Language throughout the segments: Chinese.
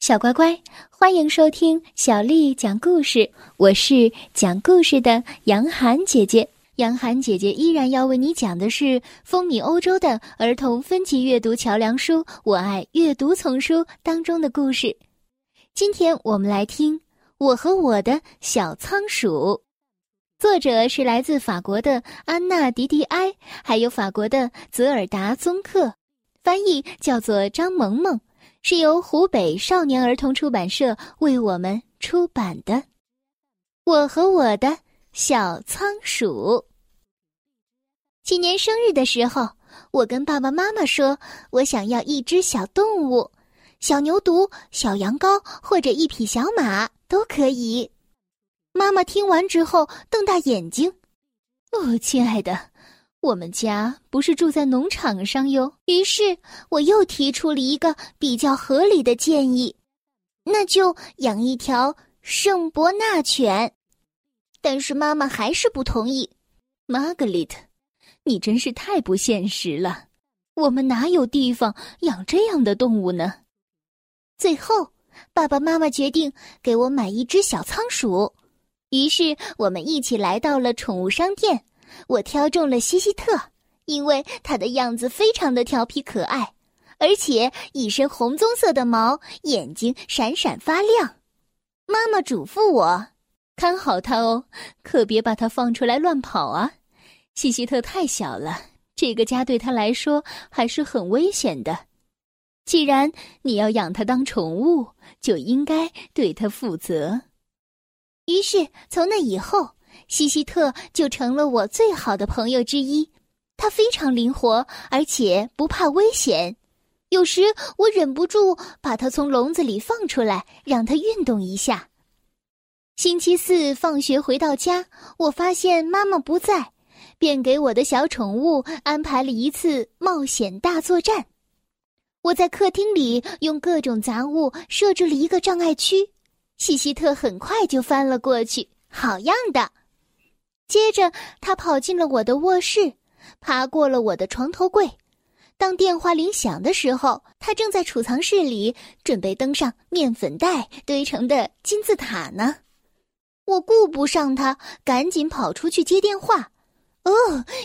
小乖乖，欢迎收听小丽讲故事。我是讲故事的杨涵姐姐。杨涵姐姐依然要为你讲的是风靡欧洲的儿童分级阅读桥梁书《我爱阅读丛书》当中的故事。今天我们来听《我和我的小仓鼠》，作者是来自法国的安娜·迪迪埃，还有法国的泽尔达·宗克，翻译叫做张萌萌。是由湖北少年儿童出版社为我们出版的《我和我的小仓鼠》。今年生日的时候，我跟爸爸妈妈说，我想要一只小动物，小牛犊、小羊羔或者一匹小马都可以。妈妈听完之后瞪大眼睛：“哦，亲爱的。”我们家不是住在农场上哟。于是我又提出了一个比较合理的建议，那就养一条圣伯纳犬。但是妈妈还是不同意。玛格丽特，你真是太不现实了。我们哪有地方养这样的动物呢？最后，爸爸妈妈决定给我买一只小仓鼠。于是我们一起来到了宠物商店。我挑中了西西特，因为它的样子非常的调皮可爱，而且一身红棕色的毛，眼睛闪闪发亮。妈妈嘱咐我，看好它哦，可别把它放出来乱跑啊！西西特太小了，这个家对它来说还是很危险的。既然你要养它当宠物，就应该对它负责。于是从那以后。西西特就成了我最好的朋友之一，它非常灵活，而且不怕危险。有时我忍不住把它从笼子里放出来，让它运动一下。星期四放学回到家，我发现妈妈不在，便给我的小宠物安排了一次冒险大作战。我在客厅里用各种杂物设置了一个障碍区，西西特很快就翻了过去，好样的！接着，他跑进了我的卧室，爬过了我的床头柜。当电话铃响的时候，他正在储藏室里准备登上面粉袋堆成的金字塔呢。我顾不上他，赶紧跑出去接电话。哦，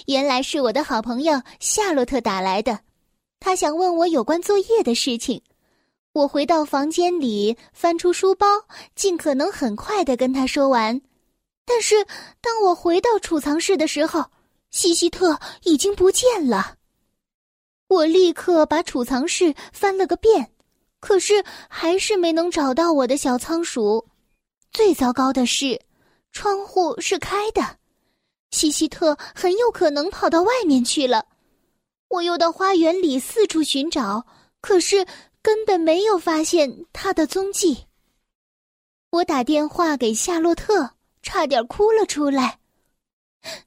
原来是我的好朋友夏洛特打来的，他想问我有关作业的事情。我回到房间里，翻出书包，尽可能很快的跟他说完。但是，当我回到储藏室的时候，西西特已经不见了。我立刻把储藏室翻了个遍，可是还是没能找到我的小仓鼠。最糟糕的是，窗户是开的，西西特很有可能跑到外面去了。我又到花园里四处寻找，可是根本没有发现他的踪迹。我打电话给夏洛特。差点哭了出来，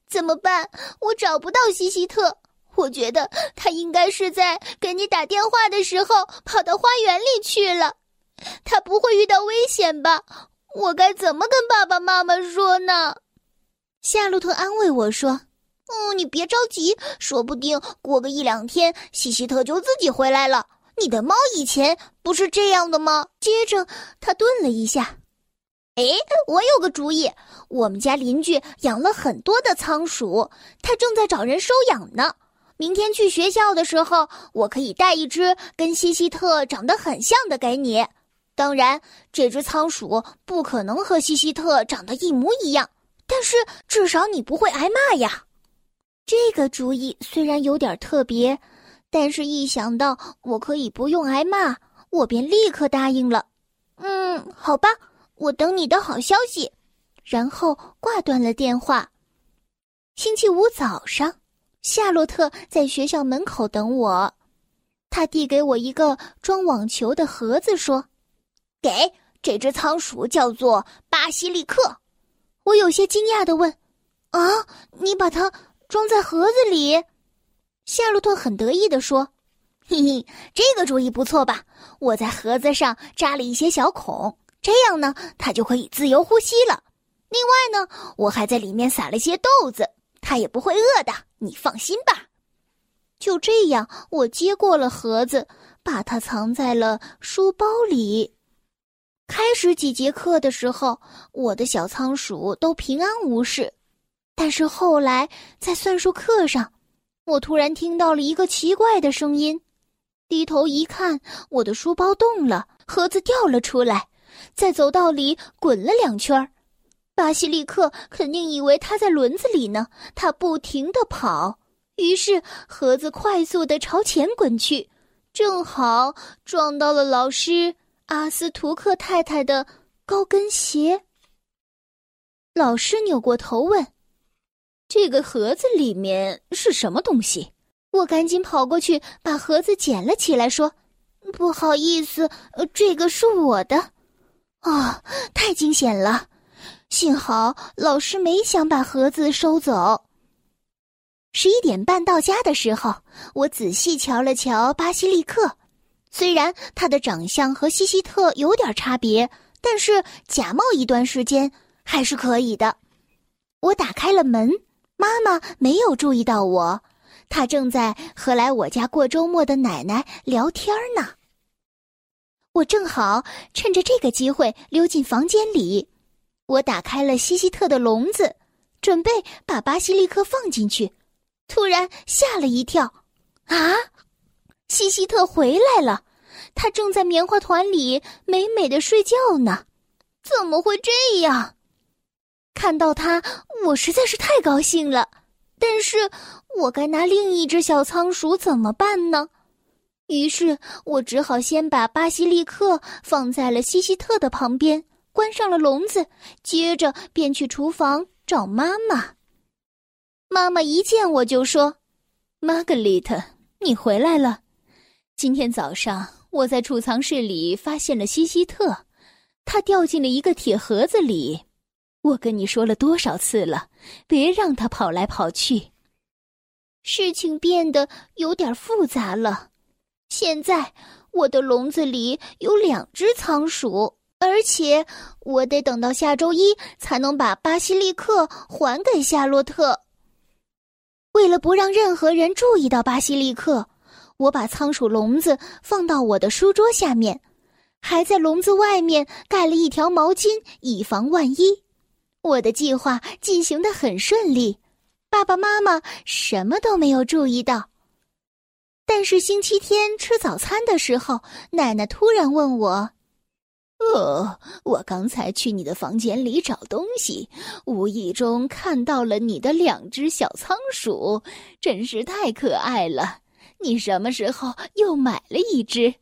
怎么办？我找不到西西特，我觉得他应该是在给你打电话的时候跑到花园里去了。他不会遇到危险吧？我该怎么跟爸爸妈妈说呢？夏洛特安慰我说：“嗯，你别着急，说不定过个一两天，西西特就自己回来了。你的猫以前不是这样的吗？”接着他顿了一下。哎，我有个主意。我们家邻居养了很多的仓鼠，他正在找人收养呢。明天去学校的时候，我可以带一只跟西西特长得很像的给你。当然，这只仓鼠不可能和西西特长得一模一样，但是至少你不会挨骂呀。这个主意虽然有点特别，但是一想到我可以不用挨骂，我便立刻答应了。嗯，好吧。我等你的好消息，然后挂断了电话。星期五早上，夏洛特在学校门口等我，他递给我一个装网球的盒子，说：“给这只仓鼠叫做巴西利克。”我有些惊讶的问：“啊，你把它装在盒子里？”夏洛特很得意的说：“嘿嘿，这个主意不错吧？我在盒子上扎了一些小孔。”这样呢，它就可以自由呼吸了。另外呢，我还在里面撒了些豆子，它也不会饿的。你放心吧。就这样，我接过了盒子，把它藏在了书包里。开始几节课的时候，我的小仓鼠都平安无事，但是后来在算术课上，我突然听到了一个奇怪的声音。低头一看，我的书包动了，盒子掉了出来，在走道里滚了两圈巴西利克肯定以为他在轮子里呢，他不停地跑，于是盒子快速地朝前滚去，正好撞到了老师阿斯图克太太的高跟鞋。老师扭过头问：“这个盒子里面是什么东西？”我赶紧跑过去，把盒子捡了起来，说：“不好意思，这个是我的。”啊，太惊险了！幸好老师没想把盒子收走。十一点半到家的时候，我仔细瞧了瞧巴西利克，虽然他的长相和西西特有点差别，但是假冒一段时间还是可以的。我打开了门，妈妈没有注意到我。她正在和来我家过周末的奶奶聊天呢。我正好趁着这个机会溜进房间里，我打开了西西特的笼子，准备把巴西利克放进去，突然吓了一跳，啊！西西特回来了，他正在棉花团里美美的睡觉呢。怎么会这样？看到他，我实在是太高兴了。但是我该拿另一只小仓鼠怎么办呢？于是我只好先把巴西利克放在了西西特的旁边，关上了笼子，接着便去厨房找妈妈。妈妈一见我就说：“玛格丽特，你回来了。今天早上我在储藏室里发现了西西特，它掉进了一个铁盒子里。”我跟你说了多少次了，别让他跑来跑去。事情变得有点复杂了。现在我的笼子里有两只仓鼠，而且我得等到下周一才能把巴西利克还给夏洛特。为了不让任何人注意到巴西利克，我把仓鼠笼子放到我的书桌下面，还在笼子外面盖了一条毛巾，以防万一。我的计划进行的很顺利，爸爸妈妈什么都没有注意到。但是星期天吃早餐的时候，奶奶突然问我：“哦，我刚才去你的房间里找东西，无意中看到了你的两只小仓鼠，真是太可爱了。你什么时候又买了一只？”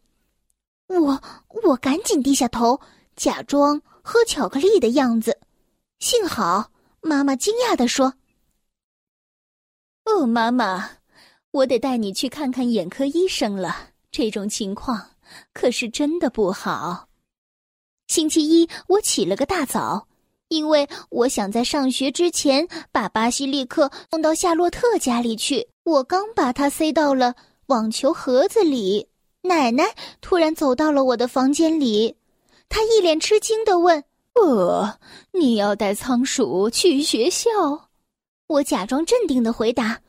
我我赶紧低下头，假装喝巧克力的样子。幸好，妈妈惊讶地说：“哦，妈妈，我得带你去看看眼科医生了。这种情况可是真的不好。”星期一，我起了个大早，因为我想在上学之前把巴西利克送到夏洛特家里去。我刚把它塞到了网球盒子里，奶奶突然走到了我的房间里，她一脸吃惊的问。呃，你要带仓鼠去学校？我假装镇定的回答：“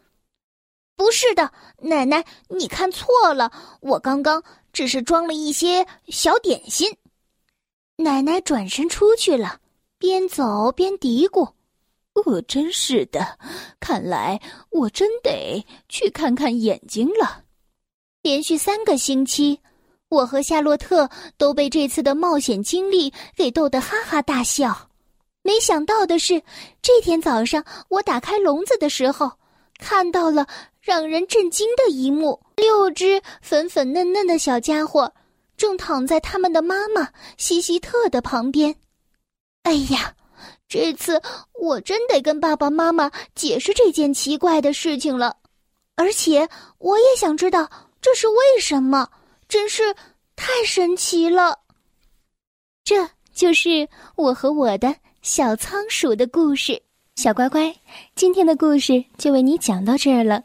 不是的，奶奶，你看错了。我刚刚只是装了一些小点心。”奶奶转身出去了，边走边嘀咕：“呃，真是的，看来我真得去看看眼睛了。”连续三个星期。我和夏洛特都被这次的冒险经历给逗得哈哈大笑。没想到的是，这天早上我打开笼子的时候，看到了让人震惊的一幕：六只粉粉嫩嫩的小家伙正躺在他们的妈妈西西特的旁边。哎呀，这次我真得跟爸爸妈妈解释这件奇怪的事情了，而且我也想知道这是为什么。真是太神奇了！这就是我和我的小仓鼠的故事。小乖乖，今天的故事就为你讲到这儿了。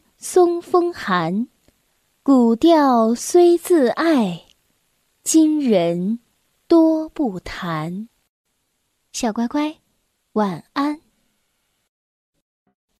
松风寒。古调虽自爱，今人多不弹。小乖乖。晚安。